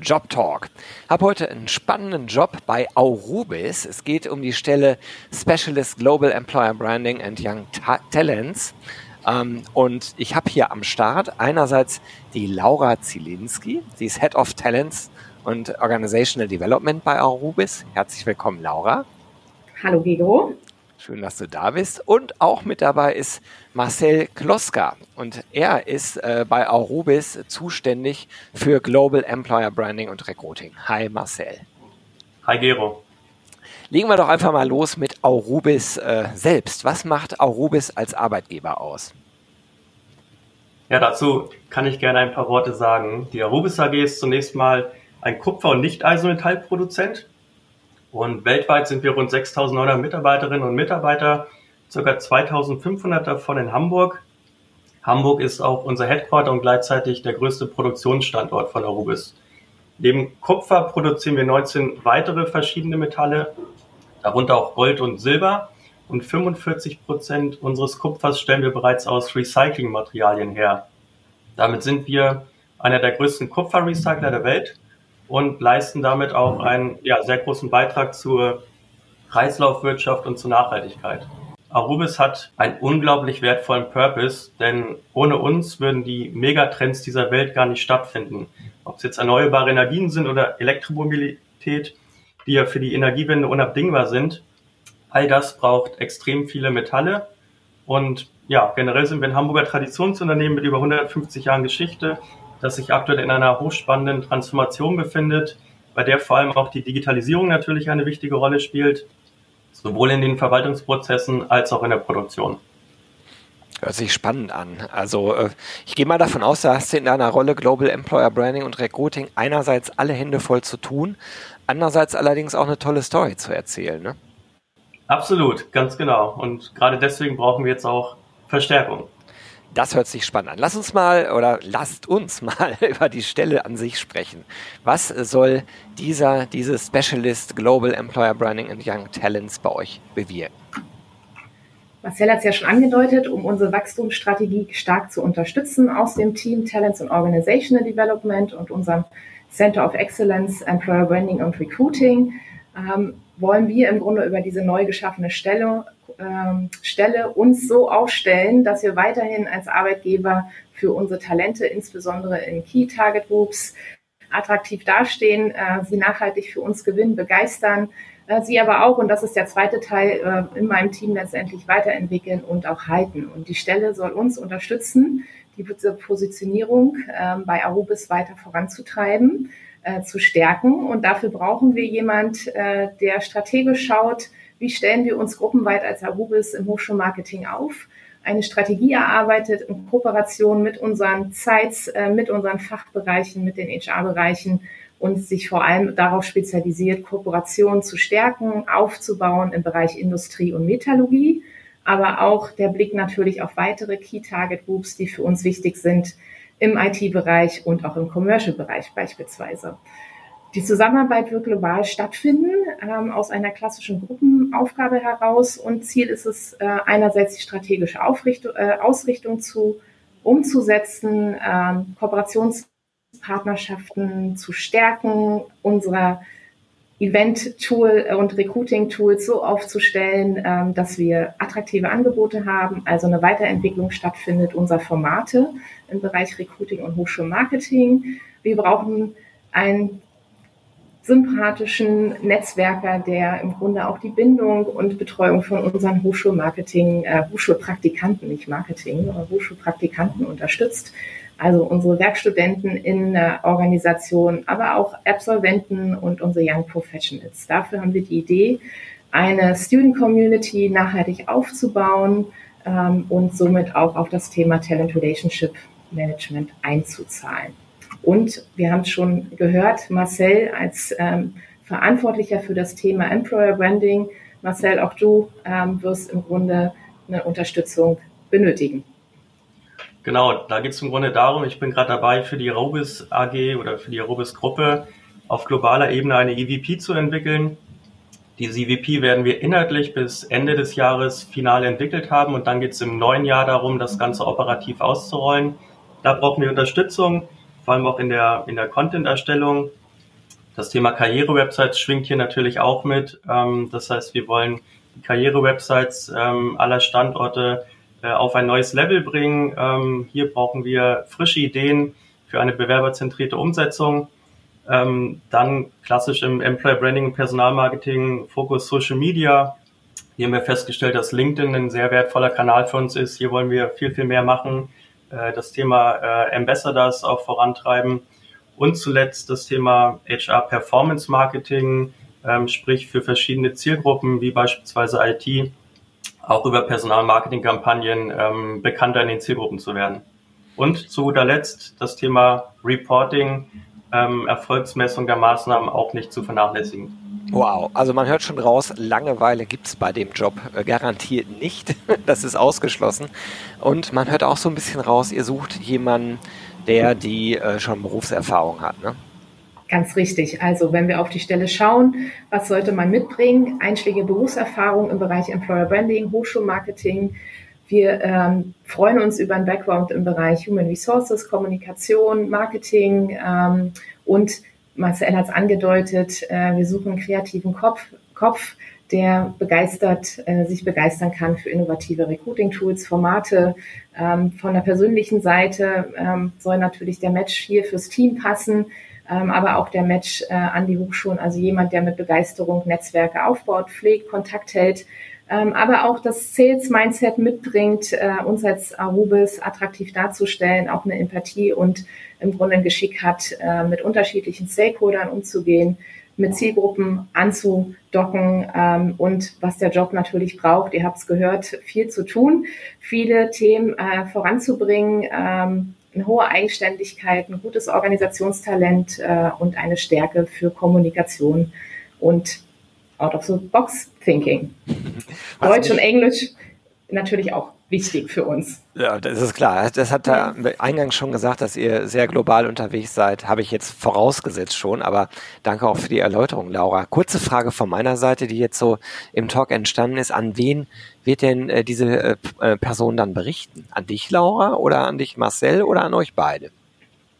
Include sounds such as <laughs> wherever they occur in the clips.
Job Talk. Habe heute einen spannenden Job bei Aurubis. Es geht um die Stelle Specialist Global Employer Branding and Young Ta Talents. Ähm, und ich habe hier am Start einerseits die Laura Zielinski, sie ist Head of Talents und Organizational Development bei Aurubis. Herzlich willkommen, Laura. Hallo, Guido. Schön, dass du da bist. Und auch mit dabei ist Marcel Kloska. Und er ist äh, bei Aurubis zuständig für Global Employer Branding und Recruiting. Hi Marcel. Hi Gero. Legen wir doch einfach mal los mit Aurubis äh, selbst. Was macht Aurubis als Arbeitgeber aus? Ja, dazu kann ich gerne ein paar Worte sagen. Die Aurubis AG ist zunächst mal ein Kupfer- und Nicht-Eisenmetallproduzent und weltweit sind wir rund 6.900 Mitarbeiterinnen und Mitarbeiter, ca. 2.500 davon in Hamburg. Hamburg ist auch unser Headquarter und gleichzeitig der größte Produktionsstandort von Arubis. Neben Kupfer produzieren wir 19 weitere verschiedene Metalle, darunter auch Gold und Silber. Und 45 Prozent unseres Kupfers stellen wir bereits aus Recyclingmaterialien her. Damit sind wir einer der größten Kupferrecycler der Welt und leisten damit auch einen ja, sehr großen Beitrag zur Kreislaufwirtschaft und zur Nachhaltigkeit. Arubis hat einen unglaublich wertvollen Purpose, denn ohne uns würden die Megatrends dieser Welt gar nicht stattfinden. Ob es jetzt erneuerbare Energien sind oder Elektromobilität, die ja für die Energiewende unabdingbar sind, all das braucht extrem viele Metalle. Und ja, generell sind wir ein Hamburger Traditionsunternehmen mit über 150 Jahren Geschichte, das sich aktuell in einer hochspannenden Transformation befindet, bei der vor allem auch die Digitalisierung natürlich eine wichtige Rolle spielt, sowohl in den Verwaltungsprozessen als auch in der Produktion. Hört sich spannend an. Also äh, ich gehe mal davon aus, da hast du in deiner Rolle Global Employer Branding und Recruiting einerseits alle Hände voll zu tun, andererseits allerdings auch eine tolle Story zu erzählen. Ne? Absolut, ganz genau. Und gerade deswegen brauchen wir jetzt auch Verstärkung. Das hört sich spannend an. Lass uns mal oder lasst uns <laughs> mal über die Stelle an sich sprechen. Was soll dieser, diese Specialist Global Employer Branding and Young Talents bei euch bewirken? Marcel hat es ja schon angedeutet, um unsere Wachstumsstrategie stark zu unterstützen aus dem Team Talents and Organizational Development und unserem Center of Excellence Employer Branding und Recruiting ähm, wollen wir im Grunde über diese neu geschaffene Stelle, ähm, Stelle uns so aufstellen, dass wir weiterhin als Arbeitgeber für unsere Talente, insbesondere in Key Target Groups, attraktiv dastehen, äh, sie nachhaltig für uns gewinnen, begeistern, äh, sie aber auch, und das ist der zweite Teil, äh, in meinem Team letztendlich weiterentwickeln und auch halten. Und die Stelle soll uns unterstützen, diese Positionierung ähm, bei Arubis weiter voranzutreiben äh, zu stärken. Und dafür brauchen wir jemand, äh, der strategisch schaut, wie stellen wir uns gruppenweit als Arubis im Hochschulmarketing auf, eine Strategie erarbeitet in Kooperation mit unseren Sites, äh, mit unseren Fachbereichen, mit den HR-Bereichen und sich vor allem darauf spezialisiert, Kooperationen zu stärken, aufzubauen im Bereich Industrie und Metallurgie, aber auch der Blick natürlich auf weitere Key Target Groups, die für uns wichtig sind, im IT-Bereich und auch im Commercial-Bereich beispielsweise. Die Zusammenarbeit wird global stattfinden, ähm, aus einer klassischen Gruppenaufgabe heraus. Und Ziel ist es, äh, einerseits die strategische Aufrichtung, äh, Ausrichtung zu umzusetzen, ähm, Kooperationspartnerschaften zu stärken, unserer Event-Tool und Recruiting-Tools so aufzustellen, ähm, dass wir attraktive Angebote haben, also eine Weiterentwicklung stattfindet unserer Formate im Bereich Recruiting und Hochschulmarketing. Wir brauchen einen sympathischen Netzwerker, der im Grunde auch die Bindung und Betreuung von unseren Hochschulmarketing, äh, Hochschulpraktikanten, nicht Marketing, Hochschulpraktikanten unterstützt also unsere Werkstudenten in der Organisation, aber auch Absolventen und unsere Young Professionals. Dafür haben wir die Idee, eine Student Community nachhaltig aufzubauen ähm, und somit auch auf das Thema Talent Relationship Management einzuzahlen. Und wir haben es schon gehört, Marcel als ähm, Verantwortlicher für das Thema Employer Branding Marcel, auch du ähm, wirst im Grunde eine Unterstützung benötigen. Genau, da geht es im Grunde darum, ich bin gerade dabei, für die Robis AG oder für die Robis Gruppe auf globaler Ebene eine EVP zu entwickeln. Diese EVP werden wir inhaltlich bis Ende des Jahres final entwickelt haben und dann geht es im neuen Jahr darum, das Ganze operativ auszurollen. Da brauchen wir Unterstützung, vor allem auch in der, in der Content-Erstellung. Das Thema Karriere-Websites schwingt hier natürlich auch mit. Ähm, das heißt, wir wollen die Karriere-Websites ähm, aller Standorte äh, auf ein neues Level bringen. Ähm, hier brauchen wir frische Ideen für eine bewerberzentrierte Umsetzung. Ähm, dann klassisch im Employer Branding und Personalmarketing Fokus Social Media. Hier haben wir festgestellt, dass LinkedIn ein sehr wertvoller Kanal für uns ist. Hier wollen wir viel, viel mehr machen. Äh, das Thema äh, Ambassadors auch vorantreiben. Und zuletzt das Thema HR Performance Marketing, ähm, sprich für verschiedene Zielgruppen wie beispielsweise IT, auch über Personalmarketing-Kampagnen ähm, bekannter in den Zielgruppen zu werden. Und zu guter Letzt das Thema Reporting, ähm, Erfolgsmessung der Maßnahmen auch nicht zu vernachlässigen. Wow, also man hört schon raus, Langeweile gibt es bei dem Job äh, garantiert nicht. <laughs> das ist ausgeschlossen. Und man hört auch so ein bisschen raus, ihr sucht jemanden, der die äh, schon Berufserfahrung hat. Ne? Ganz richtig. Also wenn wir auf die Stelle schauen, was sollte man mitbringen? Einschläge Berufserfahrung im Bereich Employer Branding, Hochschulmarketing. Wir ähm, freuen uns über einen Background im Bereich Human Resources, Kommunikation, Marketing ähm, und Marcel hat es angedeutet, äh, wir suchen einen kreativen Kopf, Kopf der begeistert, äh, sich begeistern kann für innovative Recruiting-Tools, Formate. Ähm, von der persönlichen Seite ähm, soll natürlich der Match hier fürs Team passen aber auch der Match äh, an die Hochschulen, also jemand, der mit Begeisterung Netzwerke aufbaut, pflegt, Kontakt hält, ähm, aber auch das Sales-Mindset mitbringt, äh, uns als Arubis attraktiv darzustellen, auch eine Empathie und im Grunde ein Geschick hat, äh, mit unterschiedlichen Stakeholdern umzugehen, mit Zielgruppen anzudocken ähm, und was der Job natürlich braucht. Ihr habt es gehört, viel zu tun, viele Themen äh, voranzubringen, ähm, eine hohe Eigenständigkeit, ein gutes Organisationstalent äh, und eine Stärke für Kommunikation und out of the box thinking. Deutsch und Englisch natürlich auch wichtig für uns. Ja, das ist klar. Das hat er eingangs schon gesagt, dass ihr sehr global unterwegs seid. Habe ich jetzt vorausgesetzt schon, aber danke auch für die Erläuterung, Laura. Kurze Frage von meiner Seite, die jetzt so im Talk entstanden ist. An wen wird denn äh, diese äh, äh Person dann berichten? An dich, Laura, oder an dich, Marcel, oder an euch beide?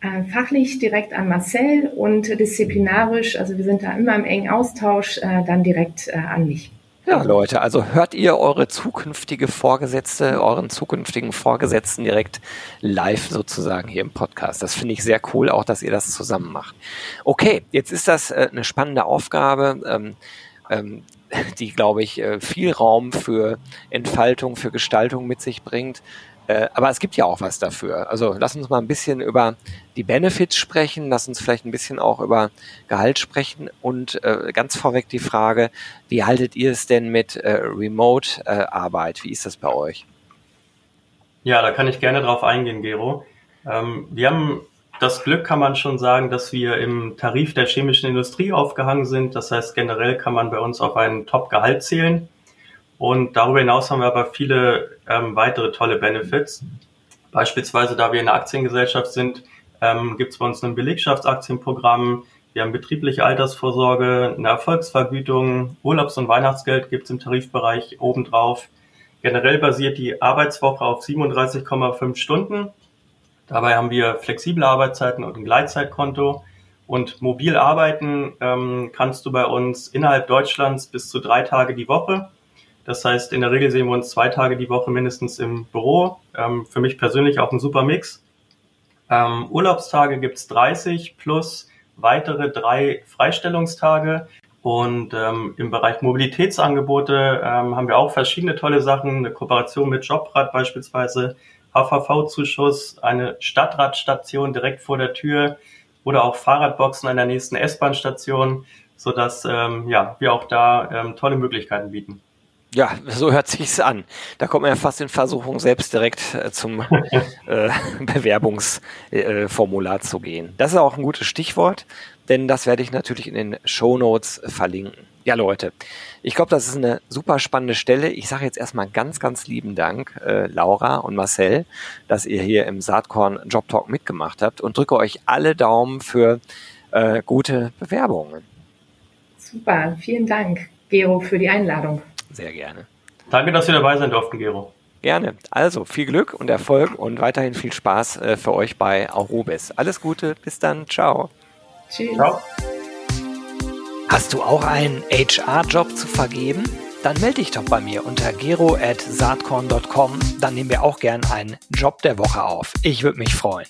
Äh, fachlich direkt an Marcel und disziplinarisch, also wir sind da immer im engen Austausch, äh, dann direkt an mich. Ja, Leute, also hört ihr eure zukünftige Vorgesetzte, euren zukünftigen Vorgesetzten direkt live sozusagen hier im Podcast. Das finde ich sehr cool, auch dass ihr das zusammen macht. Okay, jetzt ist das äh, eine spannende Aufgabe. Ähm, ähm, die, glaube ich, äh, viel Raum für Entfaltung, für Gestaltung mit sich bringt. Äh, aber es gibt ja auch was dafür. Also lass uns mal ein bisschen über die Benefits sprechen, lass uns vielleicht ein bisschen auch über Gehalt sprechen und äh, ganz vorweg die Frage, wie haltet ihr es denn mit äh, Remote-Arbeit? wie ist das bei euch? Ja, da kann ich gerne drauf eingehen, Gero. Ähm, wir haben das Glück, kann man schon sagen, dass wir im Tarif der chemischen Industrie aufgehangen sind. Das heißt, generell kann man bei uns auf einen Top-Gehalt zählen. Und darüber hinaus haben wir aber viele ähm, weitere tolle Benefits. Beispielsweise, da wir eine Aktiengesellschaft sind, ähm, gibt es bei uns ein Belegschaftsaktienprogramm. Wir haben betriebliche Altersvorsorge, eine Erfolgsvergütung, Urlaubs- und Weihnachtsgeld gibt es im Tarifbereich obendrauf. Generell basiert die Arbeitswoche auf 37,5 Stunden. Dabei haben wir flexible Arbeitszeiten und ein Gleitzeitkonto. Und mobil arbeiten ähm, kannst du bei uns innerhalb Deutschlands bis zu drei Tage die Woche. Das heißt, in der Regel sehen wir uns zwei Tage die Woche mindestens im Büro. Ähm, für mich persönlich auch ein super Mix. Ähm, Urlaubstage gibt's 30 plus weitere drei Freistellungstage. Und ähm, im Bereich Mobilitätsangebote ähm, haben wir auch verschiedene tolle Sachen. Eine Kooperation mit Jobrad beispielsweise, HVV-Zuschuss, eine Stadtradstation direkt vor der Tür oder auch Fahrradboxen an der nächsten S-Bahn-Station, sodass ähm, ja, wir auch da ähm, tolle Möglichkeiten bieten. Ja, so hört sich's an. Da kommt man ja fast in Versuchung, selbst direkt äh, zum <laughs> äh, Bewerbungsformular äh, zu gehen. Das ist auch ein gutes Stichwort, denn das werde ich natürlich in den Show Notes verlinken. Ja, Leute, ich glaube, das ist eine super spannende Stelle. Ich sage jetzt erstmal ganz, ganz lieben Dank, äh, Laura und Marcel, dass ihr hier im Saatkorn Job Talk mitgemacht habt und drücke euch alle Daumen für äh, gute Bewerbungen. Super, vielen Dank, Gero, für die Einladung. Sehr gerne. Danke, dass wir dabei sein durften, Gero. Gerne. Also viel Glück und Erfolg und weiterhin viel Spaß äh, für euch bei Aurobis. Alles Gute, bis dann, ciao. Tschüss. Ciao. Hast du auch einen HR-Job zu vergeben? Dann melde dich doch bei mir unter gero.saatkorn.com. Dann nehmen wir auch gern einen Job der Woche auf. Ich würde mich freuen.